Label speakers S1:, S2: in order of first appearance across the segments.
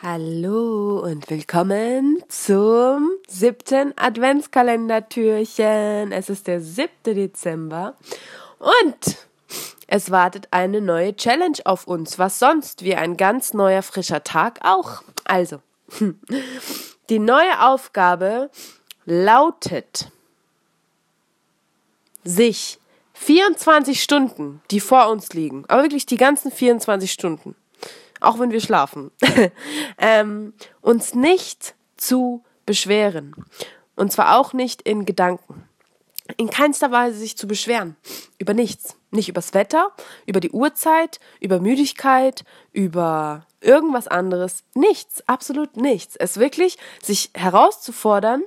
S1: Hallo und willkommen zum siebten Adventskalendertürchen. Es ist der siebte Dezember und es wartet eine neue Challenge auf uns. Was sonst wie ein ganz neuer frischer Tag auch. Also, die neue Aufgabe lautet, sich 24 Stunden, die vor uns liegen, aber wirklich die ganzen 24 Stunden, auch wenn wir schlafen, ähm, uns nicht zu beschweren. Und zwar auch nicht in Gedanken. In keinster Weise sich zu beschweren. Über nichts. Nicht übers Wetter, über die Uhrzeit, über Müdigkeit, über irgendwas anderes. Nichts. Absolut nichts. Es wirklich sich herauszufordern,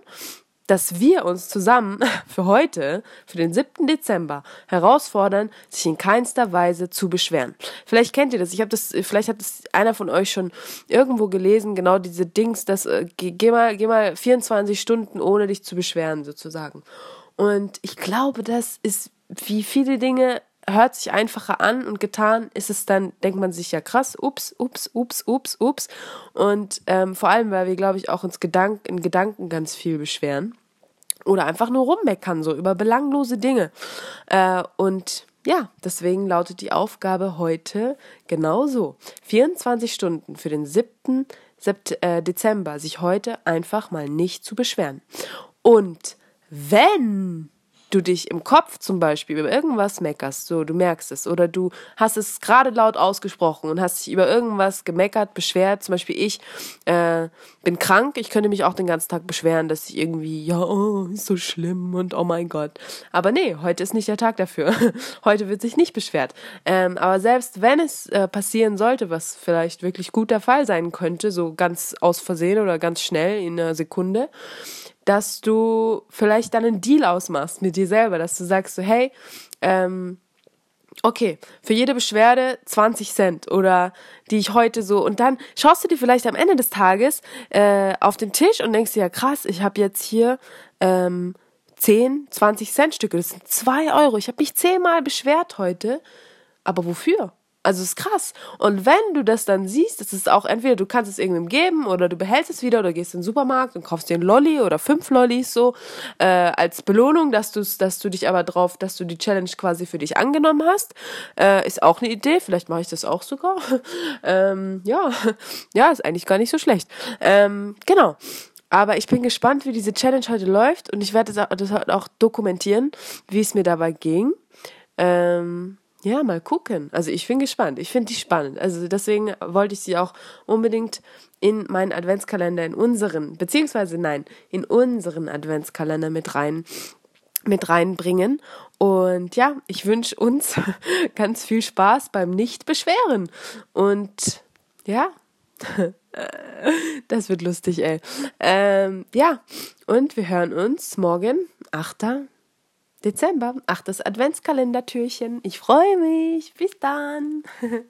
S1: dass wir uns zusammen für heute, für den 7. Dezember, herausfordern, sich in keinster Weise zu beschweren. Vielleicht kennt ihr das. Ich habe das, vielleicht hat das einer von euch schon irgendwo gelesen, genau diese Dings, dass äh, geh mal, geh mal 24 Stunden ohne dich zu beschweren, sozusagen. Und ich glaube, das ist wie viele Dinge hört sich einfacher an und getan ist es dann, denkt man sich ja krass, ups, ups, ups, ups, ups. Und ähm, vor allem, weil wir, glaube ich, auch uns Gedank in Gedanken ganz viel beschweren oder einfach nur rummeckern, so über belanglose Dinge. Äh, und ja, deswegen lautet die Aufgabe heute genauso. 24 Stunden für den 7. Sept äh, Dezember, sich heute einfach mal nicht zu beschweren. Und wenn du dich im Kopf zum Beispiel über irgendwas meckerst, so du merkst es, oder du hast es gerade laut ausgesprochen und hast dich über irgendwas gemeckert, beschwert, zum Beispiel ich äh, bin krank, ich könnte mich auch den ganzen Tag beschweren, dass ich irgendwie, ja, oh, ist so schlimm und oh mein Gott. Aber nee, heute ist nicht der Tag dafür. heute wird sich nicht beschwert. Ähm, aber selbst wenn es äh, passieren sollte, was vielleicht wirklich gut der Fall sein könnte, so ganz aus Versehen oder ganz schnell in einer Sekunde, dass du vielleicht dann einen Deal ausmachst mit dir selber, dass du sagst so, hey, ähm, okay, für jede Beschwerde 20 Cent oder die ich heute so und dann schaust du dir vielleicht am Ende des Tages äh, auf den Tisch und denkst dir, ja krass, ich habe jetzt hier ähm, 10, 20 Cent Stücke, das sind 2 Euro. Ich habe mich zehnmal beschwert heute, aber wofür? Also ist krass. Und wenn du das dann siehst, das ist auch entweder du kannst es irgendwem geben oder du behältst es wieder oder gehst in den Supermarkt und kaufst dir einen Lolli oder fünf Lollis so äh, als Belohnung, dass du dass du dich aber drauf, dass du die Challenge quasi für dich angenommen hast, äh, ist auch eine Idee. Vielleicht mache ich das auch sogar. ähm, ja, ja, ist eigentlich gar nicht so schlecht. Ähm, genau. Aber ich bin gespannt, wie diese Challenge heute läuft und ich werde das auch dokumentieren, wie es mir dabei ging. Ähm, ja, mal gucken. Also ich bin gespannt. Ich finde die spannend. Also deswegen wollte ich sie auch unbedingt in meinen Adventskalender, in unseren, beziehungsweise nein, in unseren Adventskalender mit rein, mit reinbringen. Und ja, ich wünsche uns ganz viel Spaß beim Nicht-Beschweren. Und ja, das wird lustig, ey. Ähm, ja, und wir hören uns morgen, 8. Dezember, achtes Adventskalendertürchen. Ich freue mich. Bis dann.